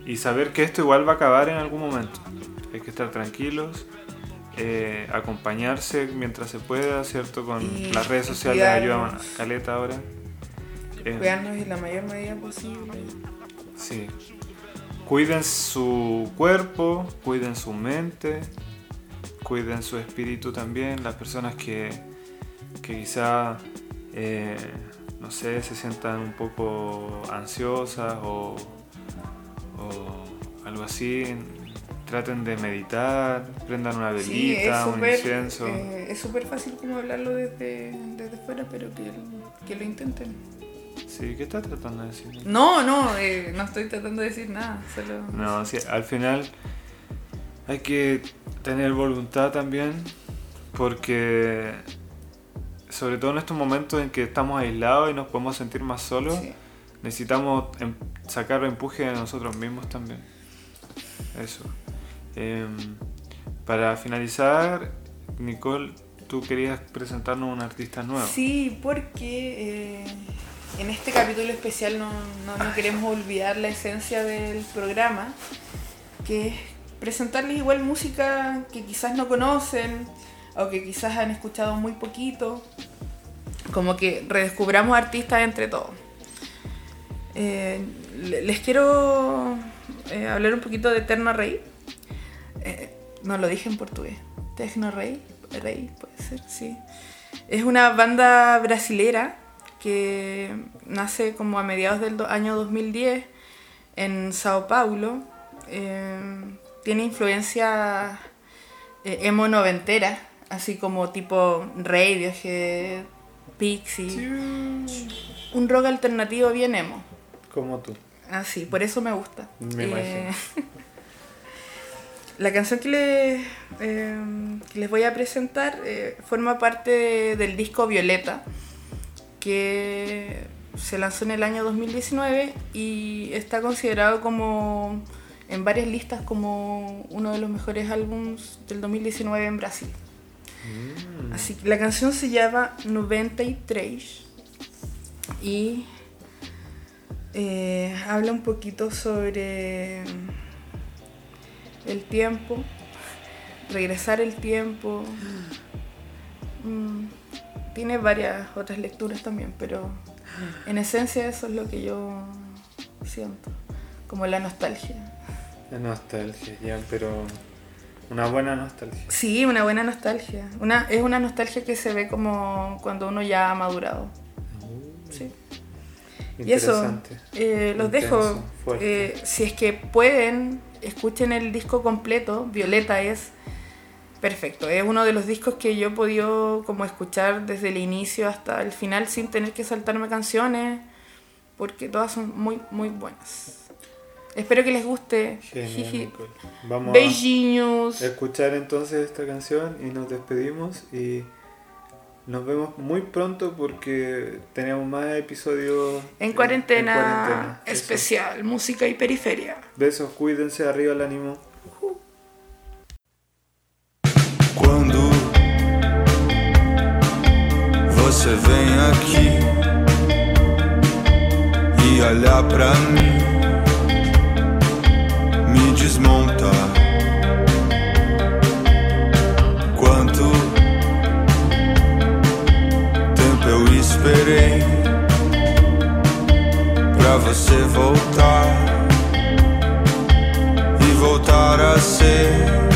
y saber que esto igual va a acabar en algún momento. hay que estar tranquilos, eh, acompañarse mientras se pueda, ¿cierto? Con Y las redes sociales ayudan a caleta ahora. Cuidarnos en la mayor medida posible. Sí. Cuiden su cuerpo, cuiden su mente, cuiden su espíritu también. Las personas que, que quizá, eh, no sé, se sientan un poco ansiosas o, o algo así, traten de meditar, prendan una Sí, velita, un súper incienso. eh, es súper fácil como hablarlo desde, desde fuera, pero que, que lo intenten. Sí, ¿qué estás tratando de decir? No, no, eh, no estoy tratando de decir nada. Solo... No, sí, al final hay que tener voluntad también, porque sobre todo en estos momentos en que estamos aislados y nos podemos sentir más solos, Sí. necesitamos em- sacar empuje de nosotros mismos también. Eso. Em, para finalizar, Nicole, tú querías presentarnos un artista nuevo. Sí, porque eh, en este capítulo especial no, no- queremos olvidar la esencia del programa, que es presentarles igual música que quizás no conocen o que quizás han escuchado muy poquito, como que redescubramos artistas entre todos. Eh, le- les quiero eh, hablar un poquito de Eterno Rey. Eh, no lo dije en portugués. Tecno Rey, Rey puede ser, sí. Es una banda brasilera que nace como a mediados del año 2010 en Sao Paulo. Eh, tiene influencia eh, emo noventera, así como tipo Radiohead, Pixie. Un rock alternativo bien emo. Como tú. Ah, sí, por eso me gusta. Me Eh, imagino. la canción que les, eh, que les voy a presentar forma parte de- del disco Violeta, que se lanzó en el año 2019 y está considerado como en varias listas como uno de los mejores álbums del 2019 en Brasil. Así que la canción se llama 93 y eh, habla un poquito sobre el tiempo, regresar el tiempo. Mm, tiene varias otras lecturas también, pero en esencia eso es lo que yo siento, como la nostalgia. La nostalgia, ya, pero una buena nostalgia. Sí, una buena nostalgia. Una, es una nostalgia que se ve como cuando uno ya ha madurado. Sí. Y eso, Interesante. eh, los Intenso, dejo. Eh, si es que pueden, escuchen el disco completo. Violeta es perfecto. Es uno de los discos que yo he podido como escuchar desde el inicio hasta el final sin tener que saltarme canciones, porque todas son muy, muy buenas. Espero que les guste. Genial. Vamos Beijinhos. a escuchar entonces esta canción y nos despedimos y nos vemos muy pronto porque tenemos más episodios En cuarentena, en cuarentena. Eso. especial, música y periferia. Besos, cuídense, arriba el ánimo. você vem aqui e olhar pra mim, me desmonta. Quanto tempo eu esperei pra você voltar e voltar a ser.